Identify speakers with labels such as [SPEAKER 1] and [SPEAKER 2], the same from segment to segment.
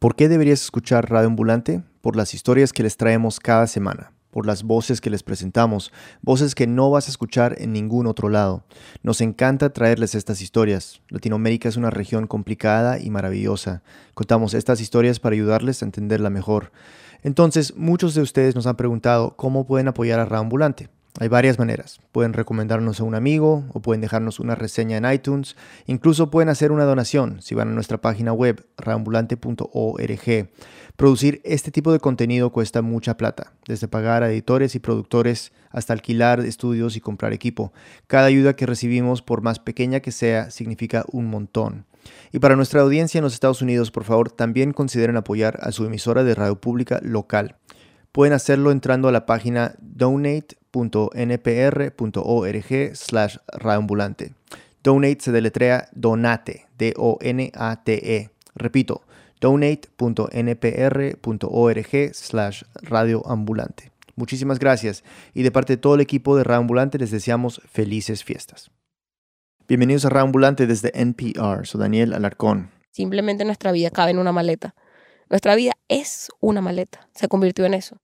[SPEAKER 1] ¿Por qué deberías escuchar Radio Ambulante? Por las historias que les traemos cada semana, por las voces que les presentamos, voces que no vas a escuchar en ningún otro lado. Nos encanta traerles estas historias. Latinoamérica es una región complicada y maravillosa. Contamos estas historias para ayudarles a entenderla mejor. Entonces, muchos de ustedes nos han preguntado cómo pueden apoyar a Radio Ambulante. Hay varias maneras. Pueden recomendarnos a un amigo o pueden dejarnos una reseña en iTunes. Incluso pueden hacer una donación si van a nuestra página web reambulante.org. Producir este tipo de contenido cuesta mucha plata, desde pagar a editores y productores hasta alquilar estudios y comprar equipo. Cada ayuda que recibimos, por más pequeña que sea, significa un montón. Y para nuestra audiencia en los Estados Unidos, por favor, también consideren apoyar a su emisora de radio pública local. Pueden hacerlo entrando a la página donate.npr.org slash radioambulante. Donate se deletrea donate, D-O-N-A-T-E. Repito, donate.npr.org slash radioambulante. Muchísimas gracias y de parte de todo el equipo de Radio Ambulante les deseamos felices fiestas. Bienvenidos a Radio Ambulante desde NPR, soy Daniel Alarcón.
[SPEAKER 2] Simplemente nuestra vida cabe en una maleta. Nuestra vida es una maleta. Se convirtió en eso.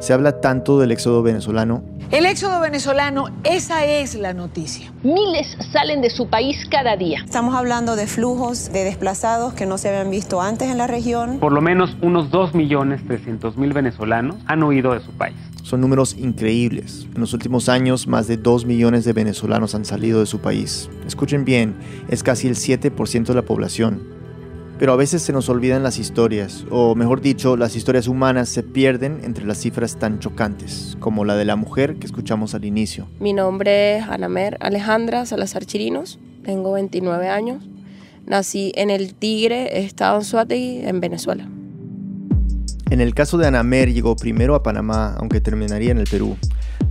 [SPEAKER 1] Se habla tanto del éxodo venezolano.
[SPEAKER 3] El éxodo venezolano, esa es la noticia.
[SPEAKER 4] Miles salen de su país cada día.
[SPEAKER 5] Estamos hablando de flujos de desplazados que no se habían visto antes en la región.
[SPEAKER 6] Por lo menos unos 2.300.000 venezolanos han huido de su país.
[SPEAKER 1] Son números increíbles. En los últimos años, más de 2 millones de venezolanos han salido de su país. Escuchen bien, es casi el 7% de la población. Pero a veces se nos olvidan las historias, o mejor dicho, las historias humanas se pierden entre las cifras tan chocantes, como la de la mujer que escuchamos al inicio.
[SPEAKER 2] Mi nombre es Anamer Alejandra Salazar Chirinos, tengo 29 años, nací en El Tigre, estado en Suátegui, en Venezuela.
[SPEAKER 1] En el caso de Anamer llegó primero a Panamá, aunque terminaría en el Perú.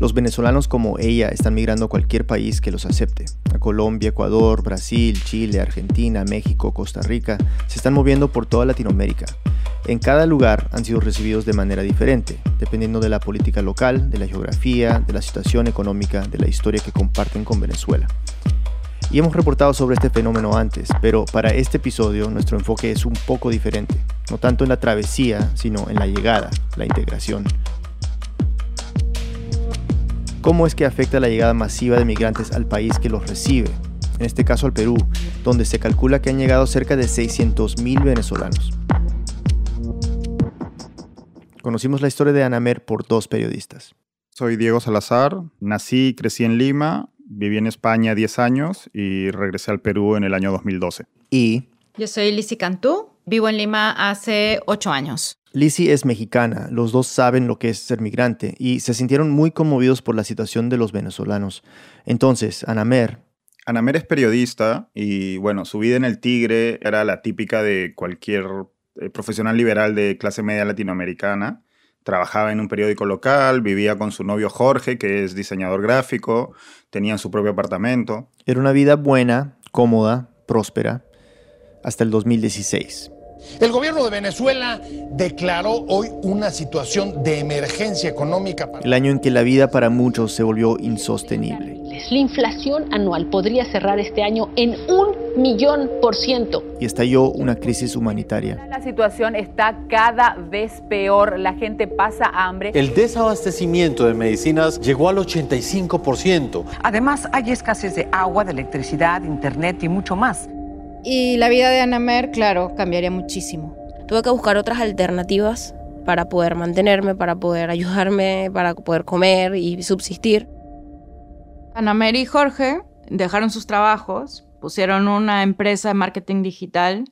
[SPEAKER 1] Los venezolanos como ella están migrando a cualquier país que los acepte. A Colombia, Ecuador, Brasil, Chile, Argentina, México, Costa Rica. Se están moviendo por toda Latinoamérica. En cada lugar han sido recibidos de manera diferente, dependiendo de la política local, de la geografía, de la situación económica, de la historia que comparten con Venezuela. Y hemos reportado sobre este fenómeno antes, pero para este episodio nuestro enfoque es un poco diferente, no tanto en la travesía, sino en la llegada, la integración. ¿Cómo es que afecta la llegada masiva de migrantes al país que los recibe? En este caso al Perú, donde se calcula que han llegado cerca de 600.000 venezolanos. Conocimos la historia de Anamer por dos periodistas.
[SPEAKER 7] Soy Diego Salazar, nací y crecí en Lima, viví en España 10 años y regresé al Perú en el año 2012.
[SPEAKER 1] Y
[SPEAKER 8] Yo soy Lizzy Cantú, vivo en Lima hace 8 años.
[SPEAKER 1] Lizzie es mexicana, los dos saben lo que es ser migrante y se sintieron muy conmovidos por la situación de los venezolanos. Entonces, Anamer,
[SPEAKER 7] Anamer es periodista y bueno, su vida en el Tigre era la típica de cualquier eh, profesional liberal de clase media latinoamericana. Trabajaba en un periódico local, vivía con su novio Jorge, que es diseñador gráfico, tenían su propio apartamento.
[SPEAKER 1] era una vida buena, cómoda, próspera, hasta el 2016.
[SPEAKER 9] El gobierno de Venezuela declaró hoy una situación de emergencia económica. Para...
[SPEAKER 1] El año en que la vida para muchos se volvió insostenible.
[SPEAKER 4] La inflación anual podría cerrar este año en un millón por ciento.
[SPEAKER 1] Y estalló una crisis humanitaria.
[SPEAKER 10] La situación está cada vez peor. La gente pasa hambre.
[SPEAKER 11] El desabastecimiento de medicinas llegó al 85%.
[SPEAKER 12] Además, hay escasez de agua, de electricidad, internet y mucho más.
[SPEAKER 13] Y la vida de Anamer, claro, cambiaría muchísimo.
[SPEAKER 2] Tuve que buscar otras alternativas para poder mantenerme, para poder ayudarme, para poder comer y subsistir.
[SPEAKER 8] Anamer y Jorge dejaron sus trabajos, pusieron una empresa de marketing digital,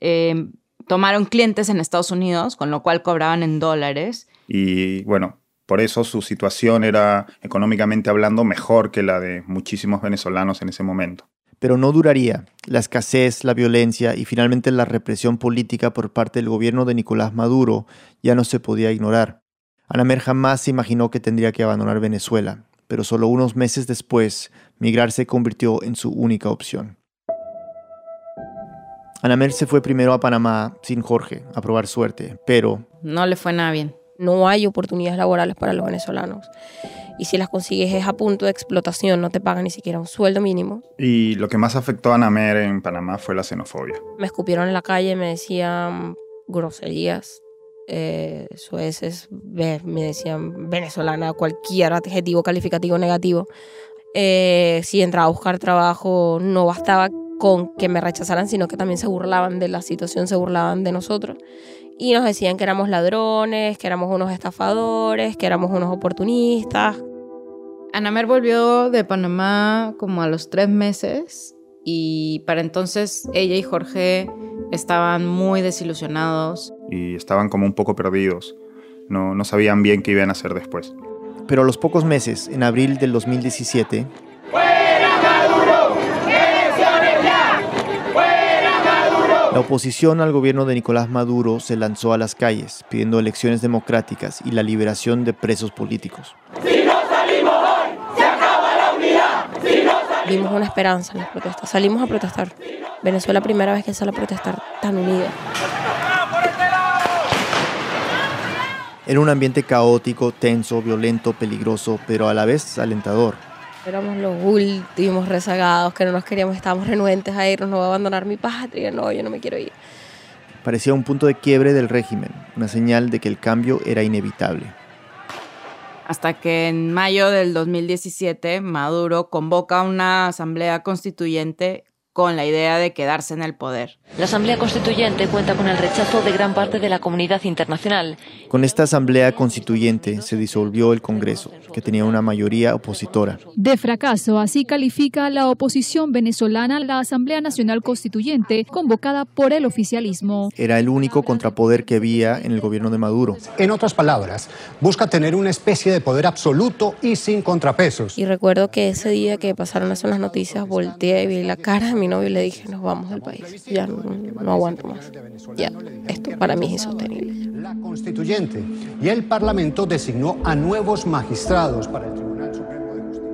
[SPEAKER 8] eh, tomaron clientes en Estados Unidos, con lo cual cobraban en dólares.
[SPEAKER 7] Y bueno, por eso su situación era económicamente hablando mejor que la de muchísimos venezolanos en ese momento.
[SPEAKER 1] Pero no duraría. La escasez, la violencia y finalmente la represión política por parte del gobierno de Nicolás Maduro ya no se podía ignorar. Anamer jamás se imaginó que tendría que abandonar Venezuela, pero solo unos meses después, migrar se convirtió en su única opción. Anamer se fue primero a Panamá sin Jorge a probar suerte, pero...
[SPEAKER 8] No le fue nada bien.
[SPEAKER 2] No hay oportunidades laborales para los venezolanos. Y si las consigues es a punto de explotación, no te pagan ni siquiera un sueldo mínimo.
[SPEAKER 7] Y lo que más afectó a Namer en Panamá fue la xenofobia.
[SPEAKER 2] Me escupieron en la calle, me decían groserías, eh, sueces, me decían venezolana, cualquier adjetivo calificativo negativo. Eh, si entraba a buscar trabajo, no bastaba con que me rechazaran, sino que también se burlaban de la situación, se burlaban de nosotros. Y nos decían que éramos ladrones, que éramos unos estafadores, que éramos unos oportunistas.
[SPEAKER 8] Anamer volvió de Panamá como a los tres meses y para entonces ella y Jorge estaban muy desilusionados.
[SPEAKER 7] Y estaban como un poco perdidos. No, no sabían bien qué iban a hacer después.
[SPEAKER 1] Pero a los pocos meses, en abril del 2017, La oposición al gobierno de Nicolás Maduro se lanzó a las calles pidiendo elecciones democráticas y la liberación de presos políticos.
[SPEAKER 2] Si no salimos hoy, se acaba la unidad. Vimos una esperanza en las protestas. Salimos a protestar. Venezuela primera vez que sale a protestar tan unida.
[SPEAKER 1] Era un ambiente caótico, tenso, violento, peligroso, pero a la vez alentador.
[SPEAKER 2] Éramos los últimos rezagados que no nos queríamos, estábamos renuentes a irnos, no voy a abandonar mi patria, no, yo no me quiero ir.
[SPEAKER 1] Parecía un punto de quiebre del régimen, una señal de que el cambio era inevitable.
[SPEAKER 8] Hasta que en mayo del 2017 Maduro convoca una asamblea constituyente con la idea de quedarse en el poder.
[SPEAKER 14] La Asamblea Constituyente cuenta con el rechazo de gran parte de la comunidad internacional.
[SPEAKER 1] Con esta Asamblea Constituyente se disolvió el Congreso, que tenía una mayoría opositora.
[SPEAKER 15] De fracaso, así califica la oposición venezolana la Asamblea Nacional Constituyente, convocada por el oficialismo.
[SPEAKER 1] Era el único contrapoder que había en el gobierno de Maduro.
[SPEAKER 16] En otras palabras, busca tener una especie de poder absoluto y sin contrapesos.
[SPEAKER 2] Y recuerdo que ese día que pasaron esas noticias, volteé y vi la cara mi novio y le dije, nos vamos del país. Ya no, aguanto más. Ya, esto para mí es insostenible.
[SPEAKER 16] La constituyente y el Parlamento designó a nuevos magistrados para el Tribunal Supremo de Justicia.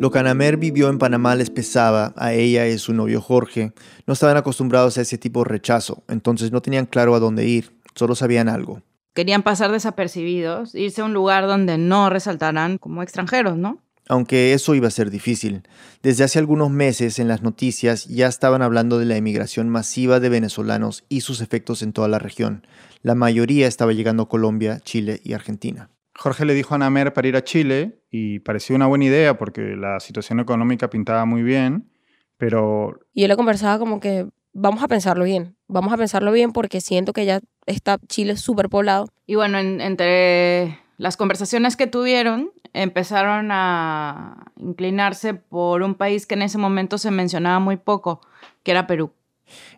[SPEAKER 1] Lo que Anamer vivió en Panamá les pesaba a ella y su novio Jorge. No estaban acostumbrados a ese tipo de rechazo, entonces no tenían claro a dónde ir, solo sabían algo.
[SPEAKER 8] Querían pasar desapercibidos, irse a un lugar donde no resaltaran como extranjeros, ¿no?
[SPEAKER 1] Aunque eso iba a ser difícil. Desde hace algunos meses en las noticias ya estaban hablando de la emigración masiva de venezolanos y sus efectos en toda la región. La mayoría estaba llegando a Colombia, Chile y Argentina.
[SPEAKER 7] Jorge le dijo a Namer para ir a Chile y pareció una buena idea porque la situación económica pintaba muy bien, pero...
[SPEAKER 2] Y yo le conversaba como que vamos a pensarlo bien, vamos a pensarlo bien porque siento que ya está Chile súper poblado.
[SPEAKER 8] Y bueno, entre las conversaciones que tuvieron, empezaron a inclinarse por un país que en ese momento se mencionaba muy poco, que era Perú.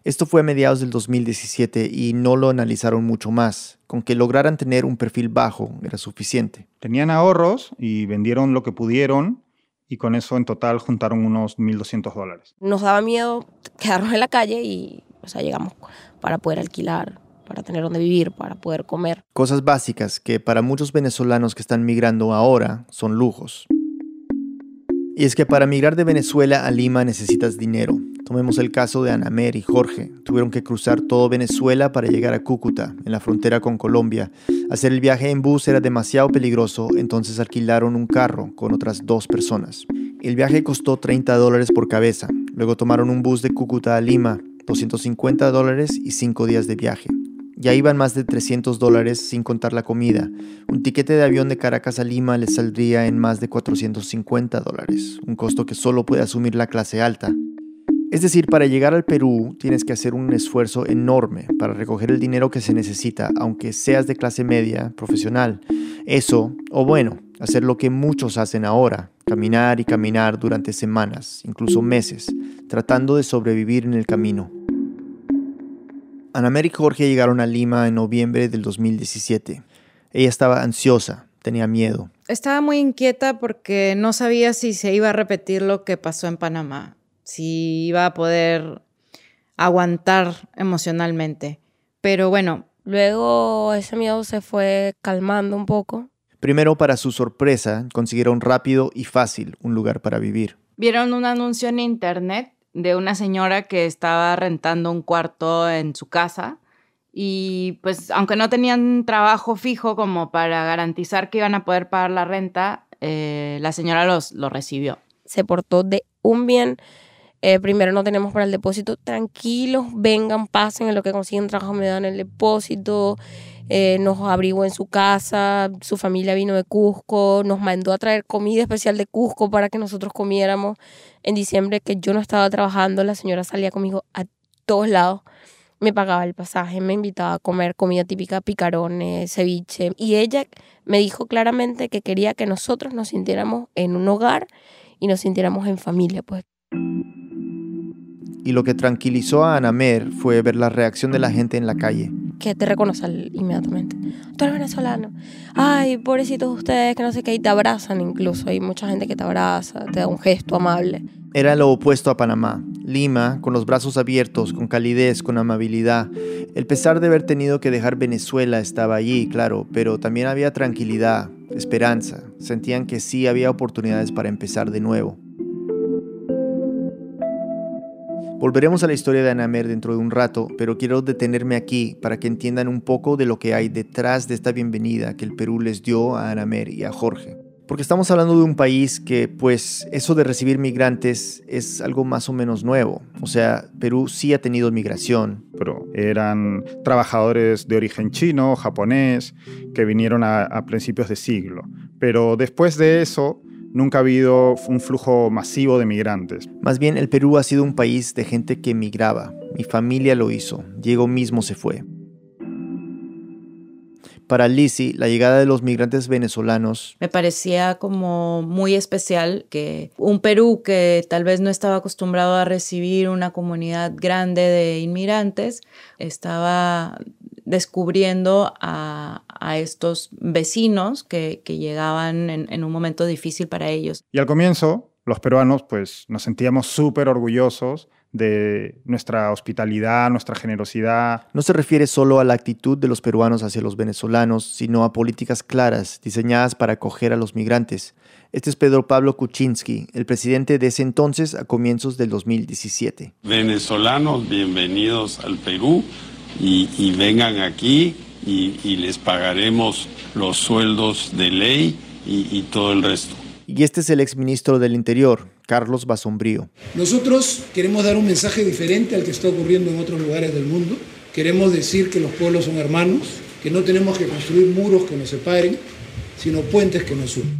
[SPEAKER 1] Esto fue a mediados del 2017 y no lo analizaron mucho más. Con que lograran tener un perfil bajo era suficiente.
[SPEAKER 7] Tenían ahorros y vendieron lo que pudieron y con eso en total juntaron unos 1.200 dólares.
[SPEAKER 2] Nos daba miedo quedarnos en la calle y o sea, llegamos para poder alquilar para tener donde vivir, para poder comer.
[SPEAKER 1] Cosas básicas que para muchos venezolanos que están migrando ahora son lujos. Y es que para migrar de Venezuela a Lima necesitas dinero. Tomemos el caso de Anamer y Jorge. Tuvieron que cruzar todo Venezuela para llegar a Cúcuta, en la frontera con Colombia. Hacer el viaje en bus era demasiado peligroso, entonces alquilaron un carro con otras dos personas. El viaje costó 30 dólares por cabeza. Luego tomaron un bus de Cúcuta a Lima, 250 dólares y 5 días de viaje. Ya iban más de 300 dólares sin contar la comida. Un tiquete de avión de Caracas a Lima les saldría en más de 450 dólares, un costo que solo puede asumir la clase alta. Es decir, para llegar al Perú tienes que hacer un esfuerzo enorme para recoger el dinero que se necesita, aunque seas de clase media, profesional. Eso, o bueno, hacer lo que muchos hacen ahora, caminar y caminar durante semanas, incluso meses, tratando de sobrevivir en el camino. Ana y Jorge llegaron a Lima en noviembre del 2017. Ella estaba ansiosa, tenía miedo.
[SPEAKER 8] Estaba muy inquieta porque no sabía si se iba a repetir lo que pasó en Panamá, si iba a poder aguantar emocionalmente. Pero bueno.
[SPEAKER 2] Luego ese miedo se fue calmando un poco.
[SPEAKER 1] Primero, para su sorpresa, consiguieron rápido y fácil un lugar para vivir.
[SPEAKER 8] Vieron un anuncio en internet de una señora que estaba rentando un cuarto en su casa y pues aunque no tenían trabajo fijo como para garantizar que iban a poder pagar la renta, eh, la señora los, lo recibió.
[SPEAKER 2] Se portó de un bien. Eh, primero no tenemos para el depósito. Tranquilos, vengan, pasen en lo que consiguen trabajo, me dan el depósito. Eh, nos abrigó en su casa, su familia vino de Cusco, nos mandó a traer comida especial de Cusco para que nosotros comiéramos. En diciembre que yo no estaba trabajando, la señora salía conmigo a todos lados me pagaba el pasaje, me invitaba a comer comida típica, picarones, ceviche. Y ella me dijo claramente que quería que nosotros nos sintiéramos en un hogar y nos sintiéramos en familia, pues.
[SPEAKER 1] Y lo que tranquilizó a Anamer fue ver la reacción de la gente en la calle.
[SPEAKER 2] Que te reconoce inmediatamente. Tú eres venezolano. Ay, pobrecitos ustedes, que no sé qué. Y te abrazan incluso. Hay mucha gente que te abraza, te da un gesto amable.
[SPEAKER 1] Era lo opuesto a Panamá. Lima, con los brazos abiertos, con calidez, con amabilidad. El pesar de haber tenido que dejar Venezuela estaba allí, claro, pero también había tranquilidad, esperanza. Sentían que sí había oportunidades para empezar de nuevo. Volveremos a la historia de Anamer dentro de un rato, pero quiero detenerme aquí para que entiendan un poco de lo que hay detrás de esta bienvenida que el Perú les dio a Anamer y a Jorge. Porque estamos hablando de un país que, pues, eso de recibir migrantes es algo más o menos nuevo. O sea, Perú sí ha tenido migración.
[SPEAKER 7] Pero eran trabajadores de origen chino, japonés, que vinieron a, a principios de siglo. Pero después de eso, nunca ha habido un flujo masivo de migrantes.
[SPEAKER 1] Más bien, el Perú ha sido un país de gente que migraba. Mi familia lo hizo. Diego mismo se fue. Para Lisi, la llegada de los migrantes venezolanos
[SPEAKER 8] me parecía como muy especial que un Perú que tal vez no estaba acostumbrado a recibir una comunidad grande de inmigrantes estaba descubriendo a, estos vecinos que, llegaban en, en, un momento difícil para ellos.
[SPEAKER 7] Y al comienzo, los peruanos, pues nos sentíamos súper orgullosos de nuestra hospitalidad, nuestra generosidad.
[SPEAKER 1] No se refiere solo a la actitud de los peruanos hacia los venezolanos, sino a políticas claras diseñadas para acoger a los migrantes. Este es Pedro Pablo Kuczynski, el presidente de ese entonces a comienzos del 2017.
[SPEAKER 17] Venezolanos, bienvenidos al Perú y, vengan aquí y, les pagaremos los sueldos de ley y, todo el resto.
[SPEAKER 1] Y este es el exministro del Interior, Carlos Basombrío.
[SPEAKER 18] Nosotros queremos dar un mensaje diferente al que está ocurriendo en otros lugares del mundo. Queremos decir que los pueblos son hermanos, que no tenemos que construir muros que nos separen, sino puentes que nos unen.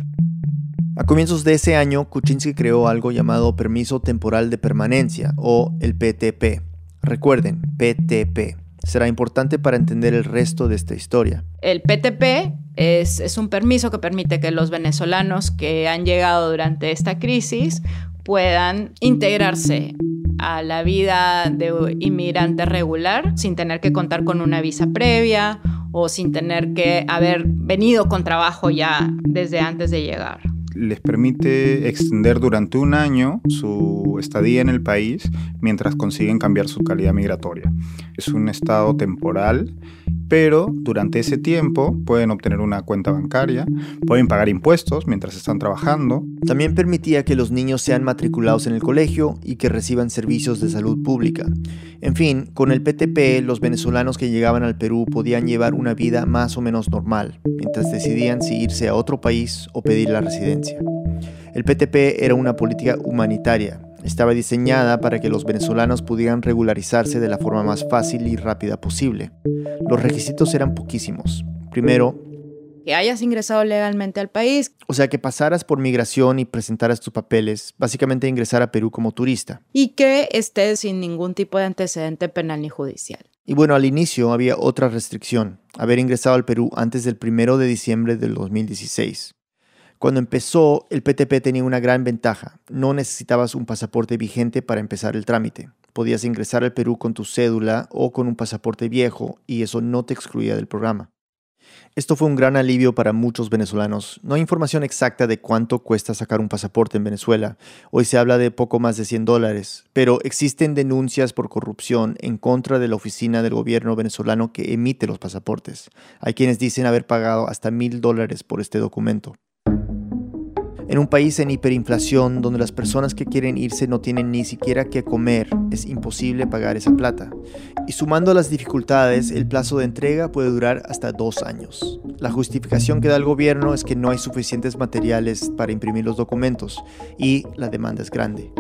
[SPEAKER 1] A comienzos de ese año, Kuczynski creó algo llamado Permiso Temporal de Permanencia, o el PTP. Recuerden, PTP será importante para entender el resto de esta historia.
[SPEAKER 8] El PTP es, un permiso que permite que los venezolanos que han llegado durante esta crisis puedan integrarse a la vida de inmigrante regular sin tener que contar con una visa previa o sin tener que haber venido con trabajo ya desde antes de llegar
[SPEAKER 7] les permite extender durante un año su estadía en el país mientras consiguen cambiar su calidad migratoria. Es un estado temporal pero durante ese tiempo pueden obtener una cuenta bancaria, pueden pagar impuestos mientras están trabajando.
[SPEAKER 1] También permitía que los niños sean matriculados en el colegio y que reciban servicios de salud pública. En fin, con el PTP los venezolanos que llegaban al Perú podían llevar una vida más o menos normal, mientras decidían si irse a otro país o pedir la residencia. El PTP era una política humanitaria, estaba diseñada para que los venezolanos pudieran regularizarse de la forma más fácil y rápida posible. Los requisitos eran poquísimos. Primero,
[SPEAKER 8] que hayas ingresado legalmente al país.
[SPEAKER 1] O sea, que pasaras por migración y presentaras tus papeles, básicamente ingresar a Perú como turista.
[SPEAKER 8] Y que estés sin ningún tipo de antecedente penal ni judicial.
[SPEAKER 1] Y bueno, al inicio había otra restricción, haber ingresado al Perú antes del 1 de diciembre del 2016. Cuando empezó, el PTP tenía una gran ventaja. No necesitabas un pasaporte vigente para empezar el trámite. Podías ingresar al Perú con tu cédula o con un pasaporte viejo y eso no te excluía del programa. Esto fue un gran alivio para muchos venezolanos. No hay información exacta de cuánto cuesta sacar un pasaporte en Venezuela. Hoy se habla de poco más de 100 dólares, pero existen denuncias por corrupción en contra de la oficina del gobierno venezolano que emite los pasaportes. Hay quienes dicen haber pagado hasta mil dólares por este documento. En un país en hiperinflación donde las personas que quieren irse no tienen ni siquiera que comer, es imposible pagar esa plata. Y sumando las dificultades, el plazo de entrega puede durar hasta dos años. La justificación que da el gobierno es que no hay suficientes materiales para imprimir los documentos y la demanda es grande.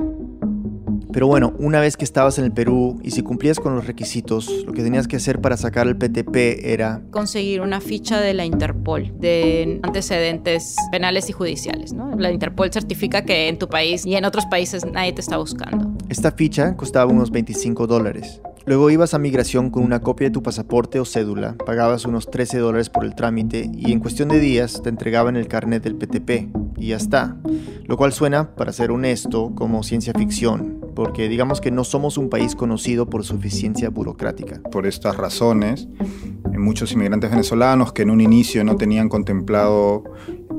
[SPEAKER 1] Pero bueno, una vez que estabas en el Perú y si cumplías con los requisitos, lo que tenías que hacer para sacar el PTP era
[SPEAKER 8] conseguir una ficha de la Interpol de antecedentes penales y judiciales. ¿no? La Interpol certifica que en tu país y en otros países nadie te está buscando.
[SPEAKER 1] Esta ficha costaba unos 25 dólares. Luego ibas a migración con una copia de tu pasaporte o cédula, pagabas unos 13 dólares por el trámite y en cuestión de días te entregaban el carnet del PTP y ya está. Lo cual suena, para ser honesto, como ciencia ficción, porque digamos que no somos un país conocido por su eficiencia burocrática.
[SPEAKER 7] Por estas razones, muchos inmigrantes venezolanos que en un inicio no tenían contemplado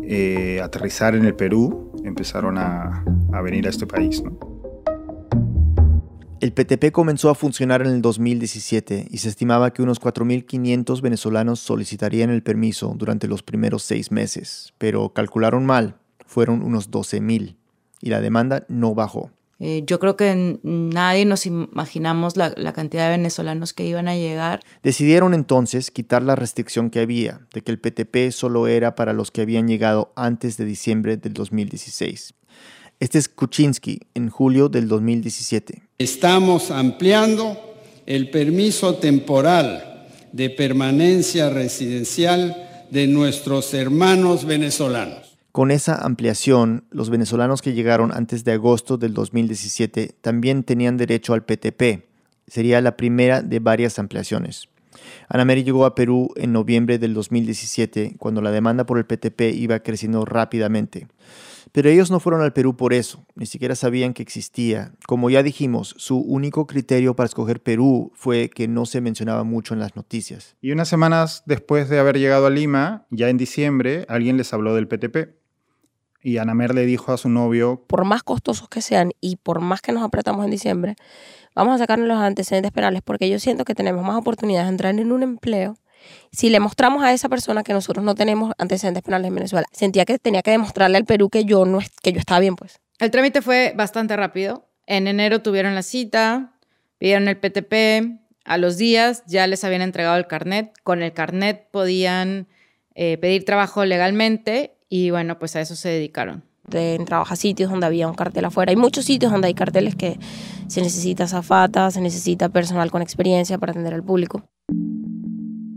[SPEAKER 7] eh, aterrizar en el Perú, empezaron a, venir a este país.
[SPEAKER 1] El PTP comenzó a funcionar en el 2017 y se estimaba que unos 4.500 venezolanos solicitarían el permiso durante los primeros seis meses, pero calcularon mal, fueron unos 12.000 y la demanda no bajó.
[SPEAKER 8] Eh, yo creo que nadie nos imaginamos la, la, cantidad de venezolanos que iban a llegar.
[SPEAKER 1] Decidieron entonces quitar la restricción que había, de que el PTP solo era para los que habían llegado antes de diciembre del 2016. Este es Kuczynski en julio del 2017.
[SPEAKER 19] Estamos ampliando el permiso temporal de permanencia residencial de nuestros hermanos venezolanos.
[SPEAKER 1] Con esa ampliación, los venezolanos que llegaron antes de agosto del 2017 también tenían derecho al PTP. Sería la primera de varias ampliaciones. Ana Mary llegó a Perú en noviembre del 2017, cuando la demanda por el PTP iba creciendo rápidamente. Pero ellos no fueron al Perú por eso, ni siquiera sabían que existía. Como ya dijimos, su único criterio para escoger Perú fue que no se mencionaba mucho en las noticias.
[SPEAKER 7] Y unas semanas después de haber llegado a Lima, ya en diciembre, alguien les habló del PTP. Y Anamer le dijo a su novio,
[SPEAKER 2] por más costosos que sean y por más que nos apretamos en diciembre, vamos a sacarnos los antecedentes penales porque yo siento que tenemos más oportunidades de entrar en un empleo si le mostramos a esa persona que nosotros no tenemos antecedentes penales en Venezuela, sentía que tenía que demostrarle al Perú que yo, no, que yo estaba bien, pues.
[SPEAKER 8] El trámite fue bastante rápido. En enero tuvieron la cita, pidieron el PTP, a los días ya les habían entregado el carnet. Con el carnet podían eh, pedir trabajo legalmente y bueno, pues a eso se dedicaron.
[SPEAKER 2] De, trabaja sitios donde había un cartel afuera. Hay muchos sitios donde hay carteles que se necesita zafata, se necesita personal con experiencia para atender al público.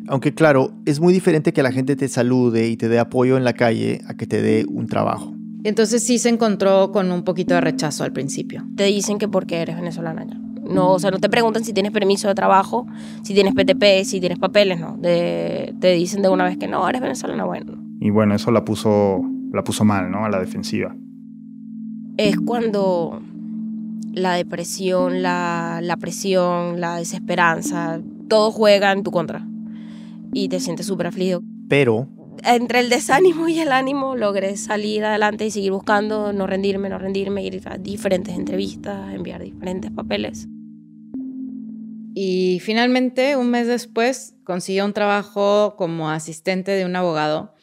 [SPEAKER 1] Aunque claro, es muy diferente que la gente te salude y te dé apoyo en la calle a que te dé un trabajo.
[SPEAKER 8] Entonces sí se encontró con un poquito de rechazo al principio.
[SPEAKER 2] Te dicen que porque eres venezolana ya. No, o sea, no te preguntan si tienes permiso de trabajo, si tienes PTP, si tienes papeles, no. te dicen de una vez que no, eres venezolana, bueno.
[SPEAKER 7] Y bueno, eso la puso, la puso mal, ¿no? A la defensiva.
[SPEAKER 2] Es cuando la depresión, la, la presión, la desesperanza, todo juega en tu contra y te sientes súper afligido.
[SPEAKER 1] Pero...
[SPEAKER 2] Entre el desánimo y el ánimo logré salir adelante y seguir buscando, no rendirme, no rendirme, ir a diferentes entrevistas, enviar diferentes papeles.
[SPEAKER 8] Y finalmente, un mes después, consiguió un trabajo como asistente de un abogado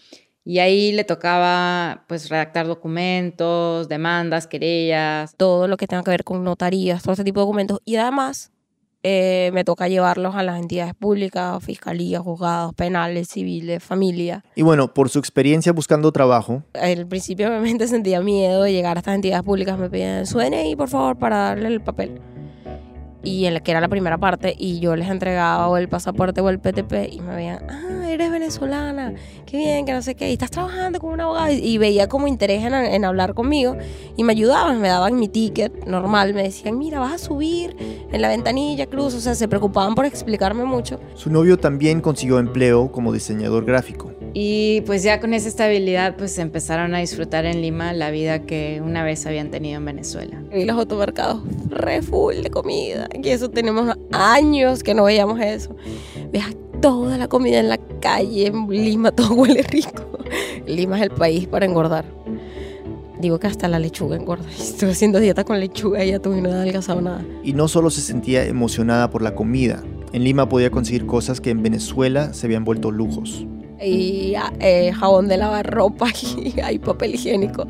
[SPEAKER 8] y ahí le tocaba pues redactar documentos, demandas, querellas.
[SPEAKER 2] Todo lo que tenga que ver con notarías, todo ese tipo de documentos. Y además eh, me toca llevarlos a las entidades públicas, fiscalías, juzgados, penales, civiles, familia.
[SPEAKER 1] Y bueno, por su experiencia buscando trabajo.
[SPEAKER 2] Al principio obviamente sentía miedo de llegar a estas entidades públicas, me pedían, suene ahí por favor para darle el papel y en la que era la primera parte y yo les entregaba el pasaporte o el PTP y me veían, ah, eres venezolana, qué bien, que no sé qué, y estás trabajando con un abogado y, veía como interés en, en, hablar conmigo y me ayudaban, me daban mi ticket normal, me decían, mira, vas a subir en la ventanilla, cruz, o sea, se preocupaban por explicarme mucho.
[SPEAKER 1] Su novio también consiguió empleo como diseñador gráfico.
[SPEAKER 8] Y pues ya con esa estabilidad pues empezaron a disfrutar en Lima la vida que una vez habían tenido en Venezuela.
[SPEAKER 2] Y los automercados re full de comida. Y eso tenemos años que no veíamos eso. Veas toda la comida en la calle, en Lima todo huele rico. Lima es el país para engordar. Digo que hasta la lechuga engorda. Estoy haciendo dieta con lechuga y ya tuve no adelgazado nada.
[SPEAKER 1] Y no solo se sentía emocionada por la comida. En Lima podía conseguir cosas que en Venezuela se habían vuelto lujos
[SPEAKER 2] y eh, jabón de lavar ropa y hay papel higiénico.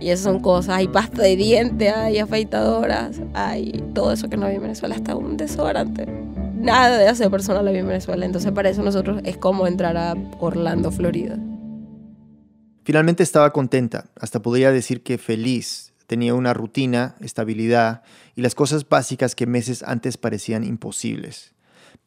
[SPEAKER 2] Y esas son cosas, hay pasta de dientes, hay afeitadoras, hay todo eso que no había en Venezuela, hasta un desodorante. Nada de hacer personal había en Venezuela, entonces para eso nosotros es como entrar a Orlando, Florida.
[SPEAKER 1] Finalmente estaba contenta, hasta podría decir que feliz. Tenía una rutina, estabilidad y las cosas básicas que meses antes parecían imposibles.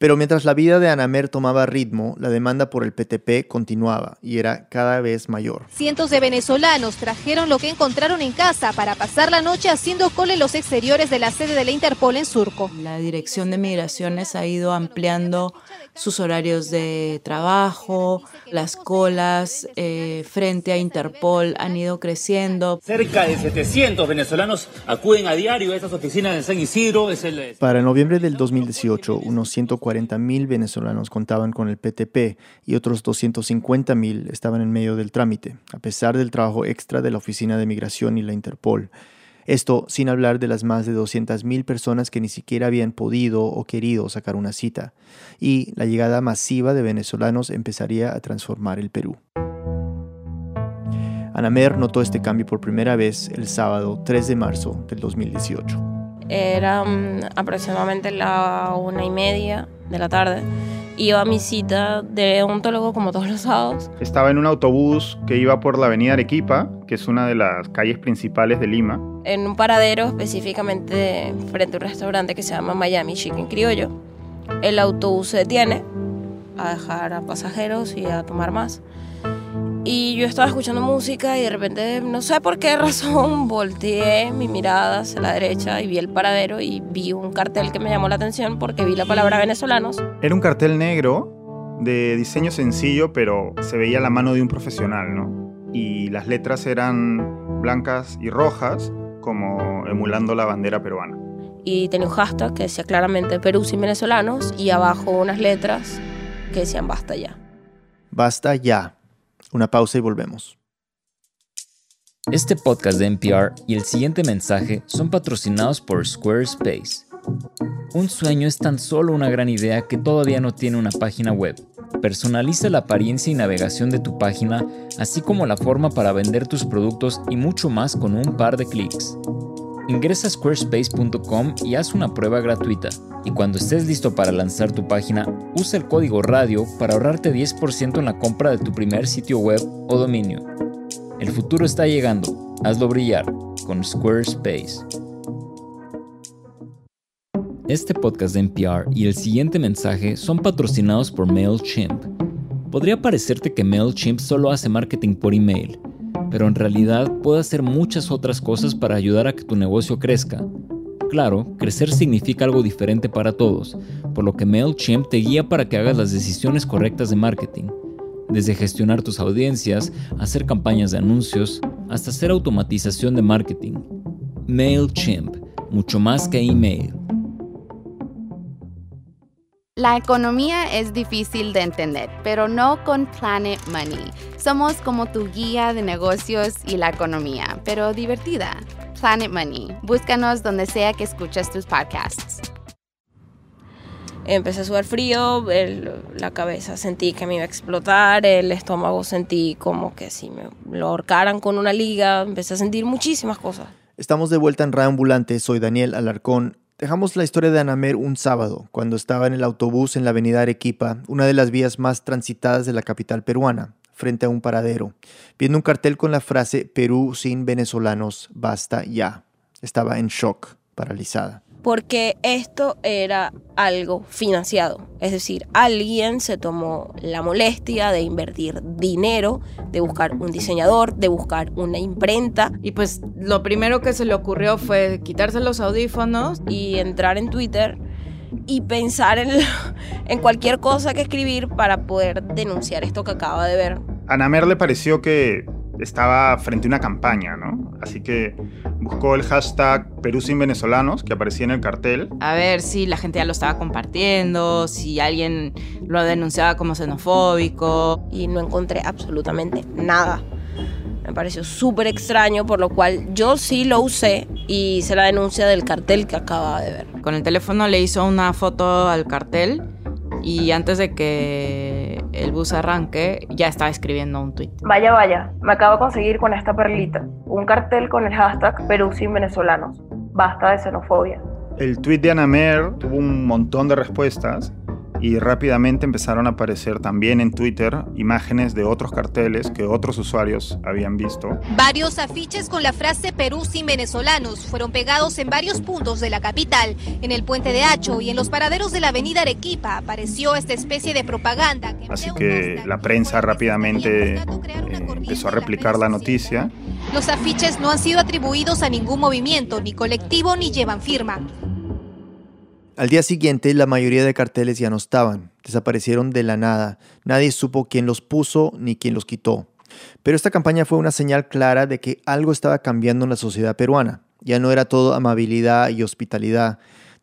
[SPEAKER 1] Pero mientras la vida de Anamer tomaba ritmo, la demanda por el PTP continuaba y era cada vez mayor.
[SPEAKER 20] Cientos de venezolanos trajeron lo que encontraron en casa para pasar la noche haciendo cola en los exteriores de la sede de la Interpol en Surco.
[SPEAKER 8] La Dirección de Migraciones ha ido ampliando sus horarios de trabajo, las colas eh, frente a Interpol han ido creciendo.
[SPEAKER 21] Cerca de 700 venezolanos acuden a diario a estas oficinas de San Isidro. Es el...
[SPEAKER 1] Para noviembre del 2018, unos 140 mil venezolanos contaban con el PTP y otros 250 mil estaban en medio del trámite, a pesar del trabajo extra de la Oficina de Migración y la Interpol. Esto sin hablar de las más de 200.000 personas que ni siquiera habían podido o querido sacar una cita. Y la llegada masiva de venezolanos empezaría a transformar el Perú. Anamer notó este cambio por primera vez el sábado 3 de marzo del 2018.
[SPEAKER 2] Era mm, aproximadamente la una y media de la tarde iba a mi cita de odontólogo como todos los sábados.
[SPEAKER 7] Estaba en un autobús que iba por la avenida Arequipa, que es una de las calles principales de Lima.
[SPEAKER 2] En un paradero específicamente frente a un restaurante que se llama Miami Chicken Criollo. El autobús se detiene a dejar a pasajeros y a tomar más. Y yo estaba escuchando música y de repente, no sé por qué razón, volteé mi mirada hacia la derecha y vi el paradero y vi un cartel que me llamó la atención porque vi la palabra venezolanos.
[SPEAKER 7] Era un cartel negro de diseño sencillo, pero se veía la mano de un profesional, ¿no? Y las letras eran blancas y rojas, como emulando la bandera peruana.
[SPEAKER 2] Y tenía un hashtag que decía claramente Perú sin venezolanos y abajo unas letras que decían basta ya.
[SPEAKER 1] Basta ya. Una pausa y volvemos.
[SPEAKER 22] Este podcast de NPR y el siguiente mensaje son patrocinados por Squarespace. Un sueño es tan solo una gran idea que todavía no tiene una página web. Personaliza la apariencia y navegación de tu página, así como la forma para vender tus productos y mucho más con un par de clics. Ingresa a squarespace.com y haz una prueba gratuita. Y cuando estés listo para lanzar tu página, usa el código radio para ahorrarte 10% en la compra de tu primer sitio web o dominio. El futuro está llegando. Hazlo brillar con Squarespace. Este podcast de NPR y el siguiente mensaje son patrocinados por MailChimp. Podría parecerte que MailChimp solo hace marketing por email pero en realidad puede hacer muchas otras cosas para ayudar a que tu negocio crezca. Claro, crecer significa algo diferente para todos, por lo que MailChimp te guía para que hagas las decisiones correctas de marketing, desde gestionar tus audiencias, hacer campañas de anuncios, hasta hacer automatización de marketing. MailChimp, mucho más que email.
[SPEAKER 23] La economía es difícil de entender, pero no con Planet Money. Somos como tu guía de negocios y la economía, pero divertida. Planet Money. Búscanos donde sea que escuches tus podcasts.
[SPEAKER 2] Empecé a sudar frío, la cabeza sentí que me iba a explotar, el estómago sentí como que si me lo ahorcaran con una liga, empecé a sentir muchísimas cosas.
[SPEAKER 1] Estamos de vuelta en Radio Ambulante, soy Daniel Alarcón Dejamos la historia de Anamer un sábado, cuando estaba en el autobús en la avenida Arequipa, una de las vías más transitadas de la capital peruana, frente a un paradero, viendo un cartel con la frase Perú sin venezolanos, basta ya. Estaba en shock, paralizada
[SPEAKER 2] porque esto era algo financiado. Es decir, alguien se tomó la molestia de invertir dinero, de buscar un diseñador, de buscar una imprenta.
[SPEAKER 8] Y pues lo primero que se le ocurrió fue quitarse los audífonos
[SPEAKER 2] y entrar en Twitter y pensar en, en cualquier cosa que escribir para poder denunciar esto que acaba de ver.
[SPEAKER 7] A Namer le pareció que estaba frente a una campaña, ¿no? Así que buscó el hashtag Perú sin venezolanos que aparecía en el cartel.
[SPEAKER 8] A ver si la gente ya lo estaba compartiendo, si alguien lo denunciaba como xenofóbico.
[SPEAKER 2] Y no encontré absolutamente nada. Me pareció súper extraño, por lo cual yo sí lo usé y hice la denuncia del cartel que acababa de ver.
[SPEAKER 8] Con el teléfono le hizo una foto al cartel y antes de que el bus arranque, ya estaba escribiendo un tuit.
[SPEAKER 24] Vaya, vaya, me acabo de conseguir con esta perlita, un cartel con el hashtag Perú sin venezolanos. Basta de xenofobia.
[SPEAKER 7] El tuit de Anamer tuvo un montón de respuestas y rápidamente empezaron a aparecer también en Twitter imágenes de otros carteles que otros usuarios habían visto.
[SPEAKER 20] Varios afiches con la frase Perú sin venezolanos fueron pegados en varios puntos de la capital. En el puente de Hacho y en los paraderos de la avenida Arequipa apareció esta especie de propaganda.
[SPEAKER 7] Así que la prensa rápidamente eh, empezó a replicar la noticia.
[SPEAKER 20] Los afiches no han sido atribuidos a ningún movimiento, ni colectivo, ni llevan firma.
[SPEAKER 1] Al día siguiente, la mayoría de carteles ya no estaban, desaparecieron de la nada. Nadie supo quién los puso ni quién los quitó. Pero esta campaña fue una señal clara de que algo estaba cambiando en la sociedad peruana. Ya no era todo amabilidad y hospitalidad.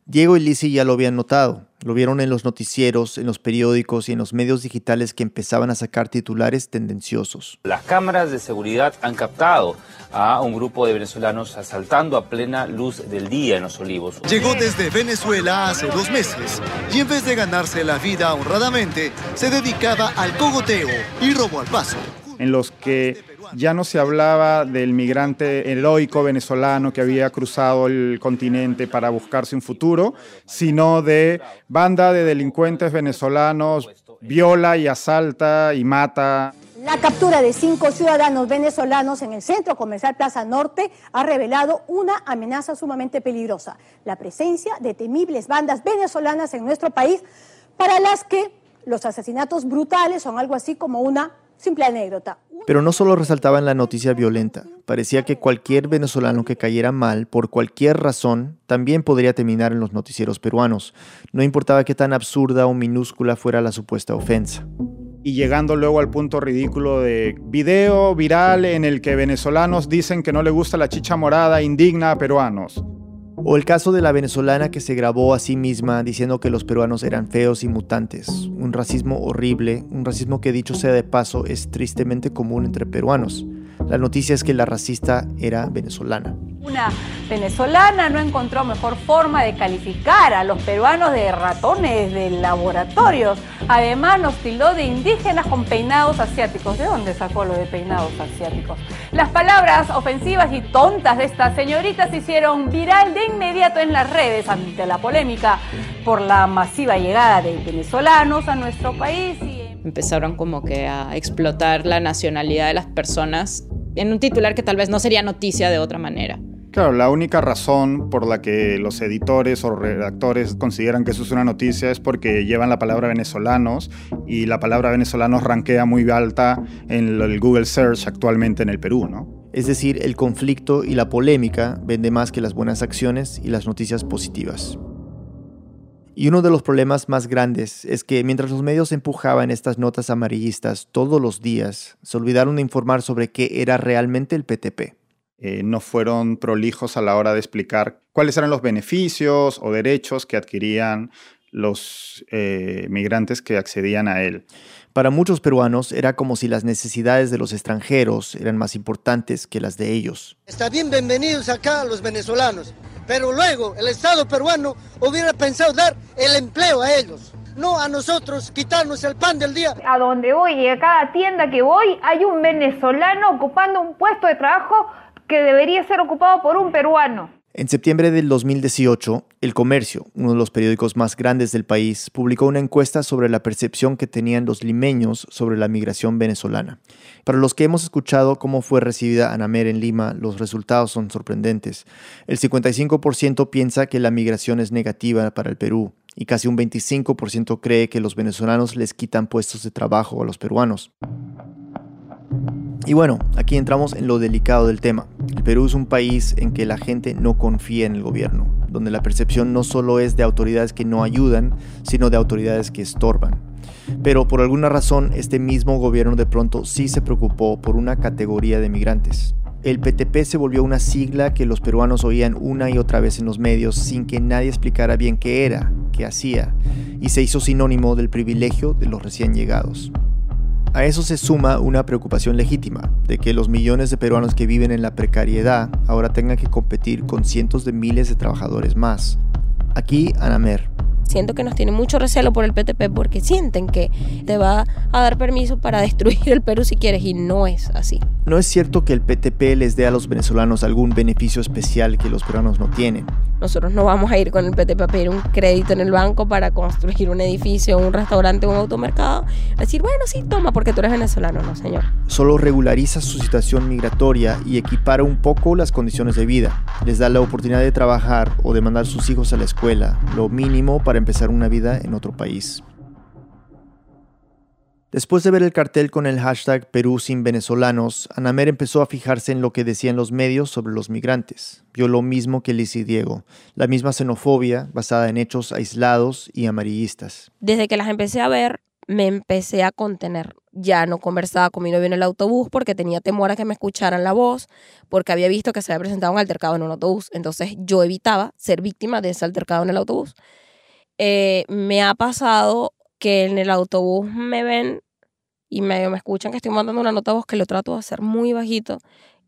[SPEAKER 1] Diego y Lizzie ya lo habían notado. Lo vieron en los noticieros, en los periódicos y en los medios digitales que empezaban a sacar titulares tendenciosos.
[SPEAKER 21] Las cámaras de seguridad han captado a un grupo de venezolanos asaltando a plena luz del día en los olivos.
[SPEAKER 25] Llegó desde Venezuela hace dos meses y en vez de ganarse la vida honradamente, se dedicaba al cogoteo y robo al paso.
[SPEAKER 7] En los que ya no se hablaba del migrante heroico venezolano que había cruzado el continente para buscarse un futuro, sino de banda de delincuentes venezolanos, viola y asalta y mata.
[SPEAKER 26] La captura de cinco ciudadanos venezolanos en el centro comercial Plaza Norte ha revelado una amenaza sumamente peligrosa, la presencia de temibles bandas venezolanas en nuestro país para las que los asesinatos brutales son algo así como una simple anécdota.
[SPEAKER 1] Pero no solo resaltaban la noticia violenta, parecía que cualquier venezolano que cayera mal por cualquier razón también podría terminar en los noticieros peruanos, no importaba qué tan absurda o minúscula fuera la supuesta ofensa
[SPEAKER 7] y llegando luego al punto ridículo de video viral en el que venezolanos dicen que no le gusta la chicha morada indigna a peruanos.
[SPEAKER 1] O el caso de la venezolana que se grabó a sí misma diciendo que los peruanos eran feos y mutantes. Un racismo horrible, un racismo que dicho sea de paso es tristemente común entre peruanos. La noticia es que la racista era venezolana.
[SPEAKER 24] Una venezolana no encontró mejor forma de calificar a los peruanos de ratones de laboratorios. Además nos tildó de indígenas con peinados asiáticos. ¿De dónde sacó lo de peinados asiáticos? Las palabras ofensivas y tontas de esta señorita se hicieron viral de inmediato en las redes ante la polémica por la masiva llegada de venezolanos a nuestro país.
[SPEAKER 8] Empezaron como que a explotar la nacionalidad de las personas en un titular que tal vez no sería noticia de otra manera.
[SPEAKER 7] Claro, la única razón por la que los editores o redactores consideran que eso es una noticia es porque llevan la palabra venezolanos y la palabra venezolanos rankea muy alta en el Google Search actualmente en el Perú, ¿no?
[SPEAKER 1] Es decir, el conflicto y la polémica vende más que las buenas acciones y las noticias positivas. Y uno de los problemas más grandes es que mientras los medios empujaban estas notas amarillistas todos los días, se olvidaron de informar sobre qué era realmente el PTP.
[SPEAKER 7] Eh, no fueron prolijos a la hora de explicar cuáles eran los beneficios o derechos que adquirían los eh, migrantes que accedían a él.
[SPEAKER 1] Para muchos peruanos era como si las necesidades de los extranjeros eran más importantes que las de ellos.
[SPEAKER 27] Está bien bienvenidos acá los venezolanos, pero luego el Estado peruano hubiera pensado dar el empleo a ellos no a nosotros quitarnos el pan del día.
[SPEAKER 24] A donde voy y a cada tienda que voy hay un venezolano ocupando un puesto de trabajo que debería ser ocupado por un peruano.
[SPEAKER 1] En septiembre del 2018, El Comercio, uno de los periódicos más grandes del país, publicó una encuesta sobre la percepción que tenían los limeños sobre la migración venezolana. Para los que hemos escuchado cómo fue recibida Anamer en Lima, los resultados son sorprendentes. El 55% piensa que la migración es negativa para el Perú y casi un 25% cree que los venezolanos les quitan puestos de trabajo a los peruanos. Y bueno, aquí entramos en lo delicado del tema. El Perú es un país en que la gente no confía en el gobierno, donde la percepción no solo es de autoridades que no ayudan, sino de autoridades que estorban. Pero por alguna razón este mismo gobierno de pronto sí se preocupó por una categoría de migrantes. El PTP se volvió una sigla que los peruanos oían una y otra vez en los medios sin que nadie explicara bien qué era, qué hacía, y se hizo sinónimo del privilegio de los recién llegados. A eso se suma una preocupación legítima de que los millones de peruanos que viven en la precariedad ahora tengan que competir con cientos de miles de trabajadores más. Aquí, Anamer,
[SPEAKER 2] Siento que nos tiene mucho recelo por el PTP porque sienten que te va a dar permiso para destruir el Perú si quieres y no es así.
[SPEAKER 1] No es cierto que el PTP les dé a los venezolanos algún beneficio especial que los peruanos no tienen.
[SPEAKER 2] Nosotros no vamos a ir con el PTP a pedir un crédito en el banco para construir un edificio, un restaurante, un automercado. Decir, bueno, sí, toma porque tú eres venezolano, no, señor.
[SPEAKER 1] Solo regulariza su situación migratoria y equipara un poco las condiciones de vida. Les da la oportunidad de trabajar o de mandar sus hijos a la escuela, lo mínimo para empezar una vida en otro país. Después de ver el cartel con el hashtag Perú sin venezolanos, Anamer empezó a fijarse en lo que decían los medios sobre los migrantes. Vio lo mismo que Liz y Diego, la misma xenofobia basada en hechos aislados y amarillistas.
[SPEAKER 2] Desde que las empecé a ver, me empecé a contener. Ya no conversaba con mi novio en el autobús porque tenía temor a que me escucharan la voz, porque había visto que se había presentado un altercado en un autobús. Entonces yo evitaba ser víctima de ese altercado en el autobús. Eh, me ha pasado que en el autobús me ven y me, me escuchan que estoy mandando una nota de voz que lo trato de hacer muy bajito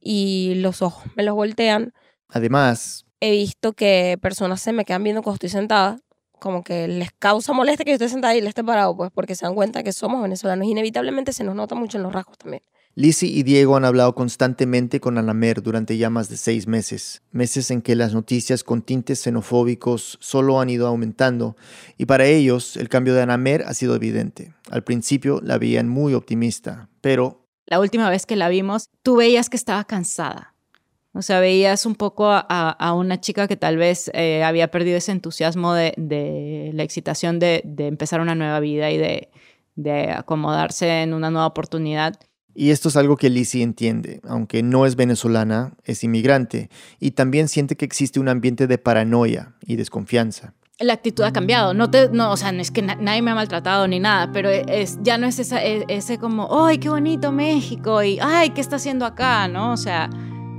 [SPEAKER 2] y los ojos me los voltean.
[SPEAKER 1] Además,
[SPEAKER 2] He visto que personas se me quedan viendo cuando estoy sentada, como que les causa molestia que yo esté sentada y le esté parado, pues porque se dan cuenta que somos venezolanos. Inevitablemente se nos nota mucho en los rasgos también.
[SPEAKER 1] Lizzie y Diego han hablado constantemente con Anamer durante ya más de seis meses, meses en que las noticias con tintes xenofóbicos solo han ido aumentando, y para ellos el cambio de Anamer ha sido evidente. Al principio la veían muy optimista, pero
[SPEAKER 8] La última vez que la vimos, tú veías que estaba cansada. O sea, veías un poco a, una chica que tal vez eh, había perdido ese entusiasmo de, la excitación de, empezar una nueva vida y de acomodarse en una nueva oportunidad.
[SPEAKER 1] Y esto es algo que Lizzie entiende, aunque no es venezolana, es inmigrante, y también siente que existe un ambiente de paranoia y desconfianza.
[SPEAKER 8] La actitud ha cambiado. No te, no, o sea, no es que na- nadie me ha maltratado ni nada, pero es, ya no es esa, e- ese como, ¡ay, qué bonito México! Y ¡ay, qué está haciendo acá! ¿No? O sea,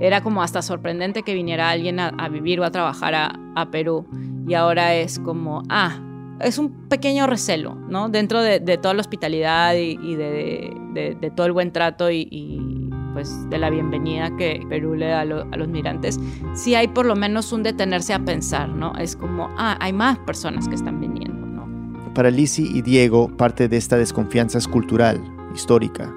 [SPEAKER 8] era como hasta sorprendente que viniera alguien a, a vivir o a trabajar a, a Perú. Y ahora es como, ah, es un pequeño recelo, ¿no? Dentro de, de toda la hospitalidad y, y de, de- de todo el buen trato y, y, pues de la bienvenida que Perú le da a, lo- a los migrantes, sí hay por lo menos un detenerse a pensar, ¿no? Es como, ah, hay más personas que están viniendo, ¿no?
[SPEAKER 1] Para Lizzie y Diego, parte de esta desconfianza es cultural, histórica.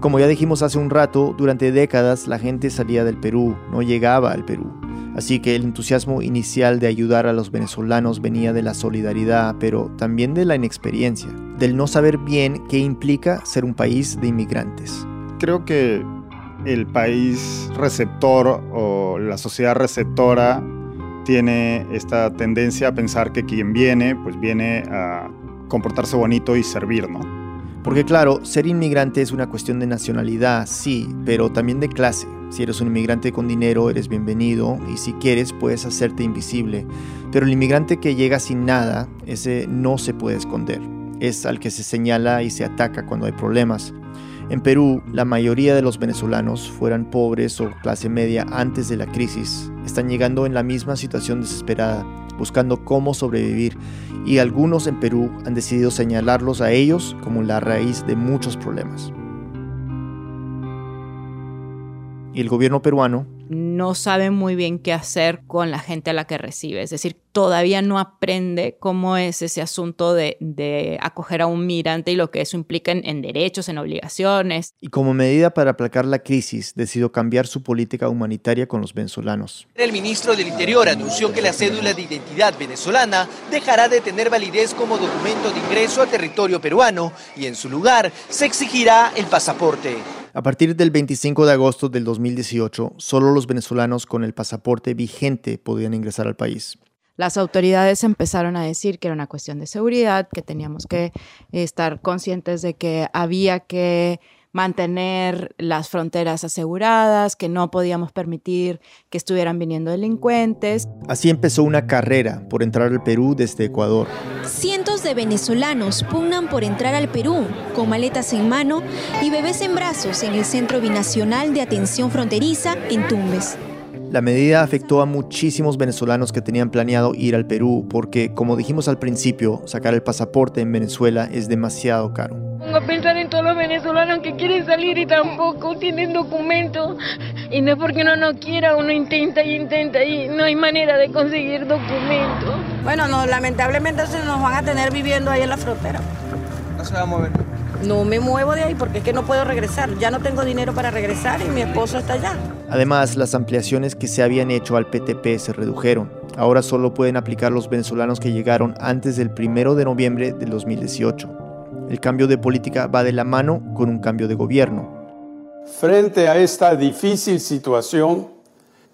[SPEAKER 1] Como ya dijimos hace un rato, durante décadas la gente salía del Perú, no llegaba al Perú. Así que el entusiasmo inicial de ayudar a los venezolanos venía de la solidaridad, pero también de la inexperiencia, del no saber bien qué implica ser un país de inmigrantes.
[SPEAKER 7] Creo que el país receptor o la sociedad receptora tiene esta tendencia a pensar que quien viene, pues viene a comportarse bonito y servir, ¿no?
[SPEAKER 1] Porque claro, ser inmigrante es una cuestión de nacionalidad, sí, pero también de clase. Si eres un inmigrante con dinero, eres bienvenido y si quieres puedes hacerte invisible. Pero el inmigrante que llega sin nada, ese no se puede esconder. Es al que se señala y se ataca cuando hay problemas. En Perú, la mayoría de los venezolanos, fueran pobres o clase media antes de la crisis, están llegando en la misma situación desesperada, buscando cómo sobrevivir, y algunos en Perú han decidido señalarlos a ellos como la raíz de muchos problemas. Y el gobierno peruano
[SPEAKER 8] no sabe muy bien qué hacer con la gente a la que recibe. Es decir, todavía no aprende cómo es ese asunto de, de acoger a un migrante y lo que eso implica en, en derechos, en obligaciones.
[SPEAKER 1] y como medida para aplacar la crisis decidió cambiar su política humanitaria con los venezolanos.
[SPEAKER 28] El ministro del Interior anunció que la cédula de identidad venezolana dejará de tener validez como documento de ingreso a territorio peruano y en su lugar se exigirá el pasaporte.
[SPEAKER 1] A partir del 25 de agosto del 2018, solo los venezolanos con el pasaporte vigente podían ingresar al país.
[SPEAKER 8] Las autoridades empezaron a decir que era una cuestión de seguridad, que teníamos que estar conscientes de que había que mantener las fronteras aseguradas, que no podíamos permitir que estuvieran viniendo delincuentes.
[SPEAKER 1] Así empezó una carrera por entrar al Perú desde Ecuador.
[SPEAKER 29] Cientos de venezolanos pugnan por entrar al Perú con maletas en mano y bebés en brazos en el Centro Binacional de Atención Fronteriza en Tumbes.
[SPEAKER 1] La medida afectó a muchísimos venezolanos que tenían planeado ir al Perú porque, como dijimos al principio, sacar el pasaporte en Venezuela es demasiado caro.
[SPEAKER 30] Pongo a pensar en todos los venezolanos que quieren salir y tampoco tienen documentos. Y no es porque uno no quiera, uno intenta y intenta y no hay manera de conseguir documentos.
[SPEAKER 31] Bueno, no, lamentablemente se nos van a tener viviendo ahí en la frontera.
[SPEAKER 32] No se va a mover.
[SPEAKER 31] No me muevo de ahí porque es que no puedo regresar. Ya no tengo dinero para regresar y mi esposo está allá.
[SPEAKER 1] Además, las ampliaciones que se habían hecho al PTP se redujeron. Ahora solo pueden aplicar los venezolanos que llegaron antes del 1 de noviembre del 2018. El cambio de política va de la mano con un cambio de gobierno.
[SPEAKER 19] Frente a esta difícil situación,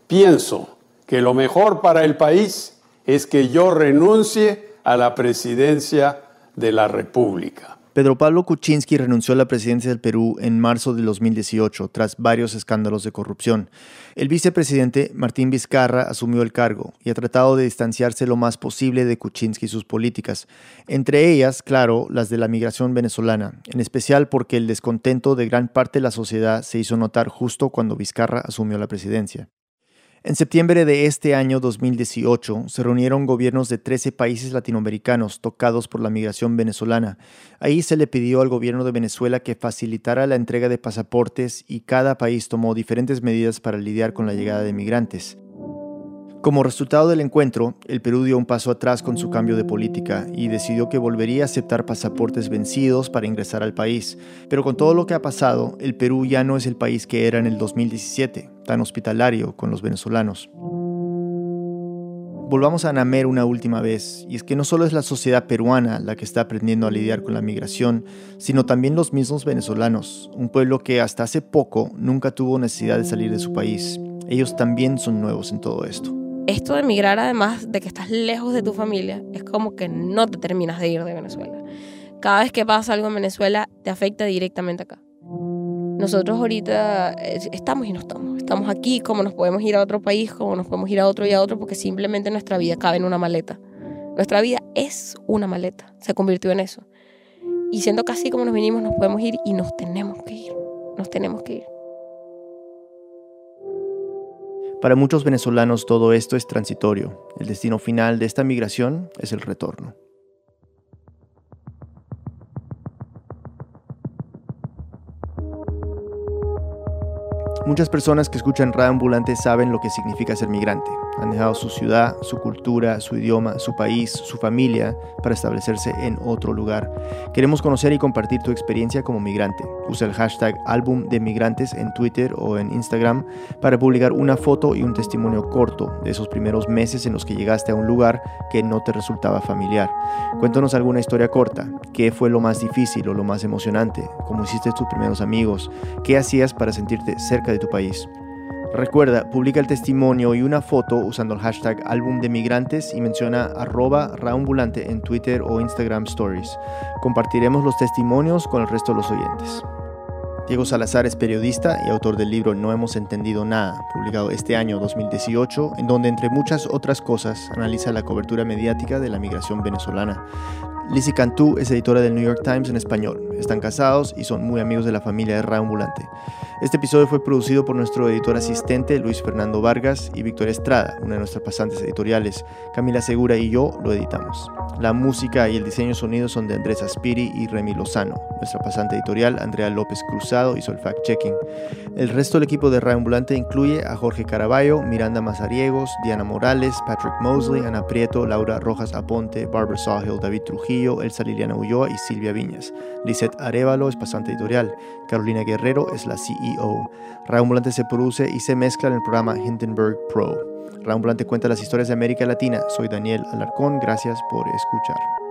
[SPEAKER 19] pienso que lo mejor para el país es que yo renuncie a la presidencia de la República.
[SPEAKER 1] Pedro Pablo Kuczynski renunció a la presidencia del Perú en marzo de 2018 tras varios escándalos de corrupción. El vicepresidente Martín Vizcarra asumió el cargo y ha tratado de distanciarse lo más posible de Kuczynski y sus políticas, entre ellas, claro, las de la migración venezolana, en especial porque el descontento de gran parte de la sociedad se hizo notar justo cuando Vizcarra asumió la presidencia. En septiembre de este año 2018 se reunieron gobiernos de 13 países latinoamericanos tocados por la migración venezolana. Ahí se le pidió al gobierno de Venezuela que facilitara la entrega de pasaportes y cada país tomó diferentes medidas para lidiar con la llegada de migrantes. Como resultado del encuentro, el Perú dio un paso atrás con su cambio de política y decidió que volvería a aceptar pasaportes vencidos para ingresar al país. Pero con todo lo que ha pasado, el Perú ya no es el país que era en el 2017, tan hospitalario con los venezolanos. Volvamos a Namer una última vez, y es que no solo es la sociedad peruana la que está aprendiendo a lidiar con la migración, sino también los mismos venezolanos, un pueblo que hasta hace poco nunca tuvo necesidad de salir de su país. Ellos también son nuevos en todo esto
[SPEAKER 2] esto de emigrar, además de que estás lejos de tu familia, es como que no te terminas de ir de Venezuela. Cada vez que pasa algo en Venezuela, te afecta directamente acá. Nosotros ahorita eh, estamos y no estamos. Estamos aquí, como nos podemos ir a otro país, como nos podemos ir a otro y a otro, porque simplemente nuestra vida cabe en una maleta. Nuestra vida es una maleta, se convirtió en eso. Y siendo casi como nos vinimos, nos podemos ir y nos tenemos que ir. Nos tenemos que ir.
[SPEAKER 1] Para muchos venezolanos todo esto es transitorio. El destino final de esta migración es el retorno. Muchas personas que escuchan Radio Ambulante saben lo que significa ser migrante. Han dejado su ciudad, su cultura, su idioma, su país, su familia para establecerse en otro lugar. Queremos conocer y compartir tu experiencia como migrante. Usa el hashtag álbum de migrantes en Twitter o en Instagram para publicar una foto y un testimonio corto de esos primeros meses en los que llegaste a un lugar que no te resultaba familiar. Cuéntanos alguna historia corta. ¿Qué fue lo más difícil o lo más emocionante? ¿Cómo hiciste tus primeros amigos? ¿Qué hacías para sentirte cerca de tu país? Recuerda, publica el testimonio y una foto usando el hashtag álbum de migrantes y menciona arroba raambulante en Twitter o Instagram Stories. Compartiremos los testimonios con el resto de los oyentes. Diego Salazar es periodista y autor del libro No hemos entendido nada, publicado este año 2018, en donde entre muchas otras cosas analiza la cobertura mediática de la migración venezolana. Lizzie Cantú es editora del New York Times en español. Están casados y son muy amigos de la familia de Raambulante. Este episodio fue producido por nuestro editor asistente Luis Fernando Vargas y Victoria Estrada, una de nuestras pasantes editoriales. Camila Segura y yo lo editamos. La música y el diseño sonido son de Andrés Aspiri y Remy Lozano. Nuestra pasante editorial, Andrea López Cruzado, hizo el fact-checking. El resto del equipo de Ambulante incluye a Jorge Caraballo, Miranda Mazariegos, Diana Morales, Patrick Mosley, Ana Prieto, Laura Rojas Aponte, Barbara Sawhill, David Trujillo, Elsa Liliana Ulloa y Silvia Viñas. Lisette Arevalo es pasante editorial. Carolina Guerrero es la CEO Ambulante se produce y se mezcla en el programa Hindenburg Pro. Ambulante cuenta las historias de América Latina. Soy Daniel Alarcón, gracias por escuchar.